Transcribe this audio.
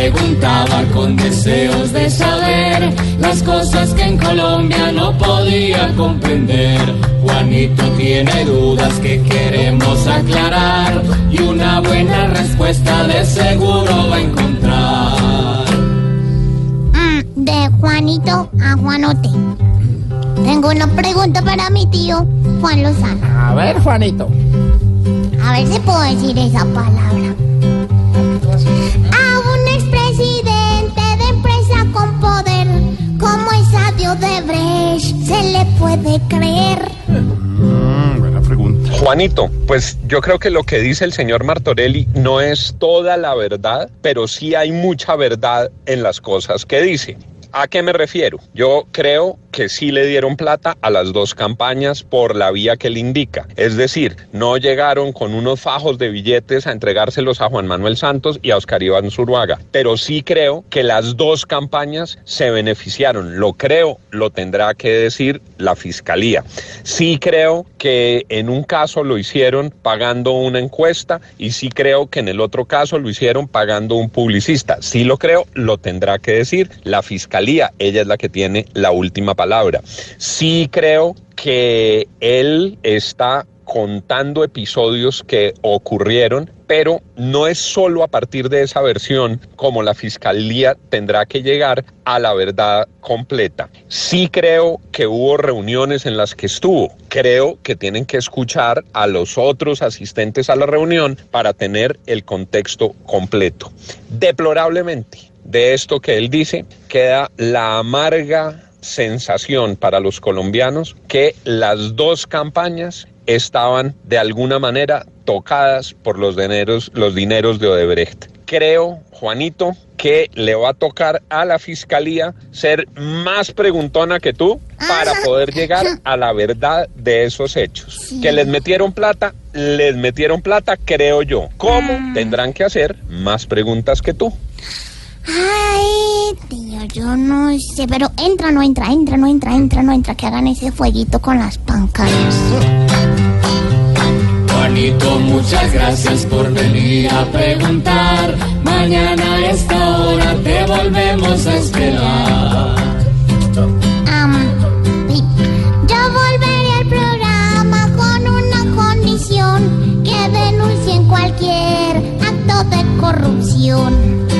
preguntaba con deseos de saber las cosas que en Colombia no podía comprender. Juanito tiene dudas que queremos aclarar y una buena respuesta de seguro va a encontrar. Mm, de Juanito a Juanote. Tengo una pregunta para mi tío Juan Lozano. A ver, Juanito. A ver si puedo decir esa palabra. Puede creer. Mm, buena pregunta. Juanito, pues yo creo que lo que dice el señor Martorelli no es toda la verdad, pero sí hay mucha verdad en las cosas que dice. ¿A qué me refiero? Yo creo que sí le dieron plata a las dos campañas por la vía que le indica. Es decir, no llegaron con unos fajos de billetes a entregárselos a Juan Manuel Santos y a Oscar Iván Zurbaga. Pero sí creo que las dos campañas se beneficiaron. Lo creo, lo tendrá que decir la fiscalía. Sí creo que en un caso lo hicieron pagando una encuesta y sí creo que en el otro caso lo hicieron pagando un publicista. Sí lo creo, lo tendrá que decir la fiscalía. Ella es la que tiene la última palabra. Sí creo que él está contando episodios que ocurrieron, pero no es solo a partir de esa versión como la fiscalía tendrá que llegar a la verdad completa. Sí creo que hubo reuniones en las que estuvo. Creo que tienen que escuchar a los otros asistentes a la reunión para tener el contexto completo. Deplorablemente, de esto que él dice, queda la amarga sensación para los colombianos que las dos campañas estaban de alguna manera tocadas por los dineros, los dineros de Odebrecht. Creo, Juanito, que le va a tocar a la fiscalía ser más preguntona que tú para poder llegar a la verdad de esos hechos. Que les metieron plata, les metieron plata, creo yo. ¿Cómo? Tendrán que hacer más preguntas que tú. Tío, yo no sé, pero entra, no entra, entra, no entra, entra, no entra, que hagan ese fueguito con las pancartas. Juanito, muchas gracias por venir a preguntar. Mañana a esta hora te volvemos a esperar. Sí. yo volveré al programa con una condición que denuncien cualquier acto de corrupción.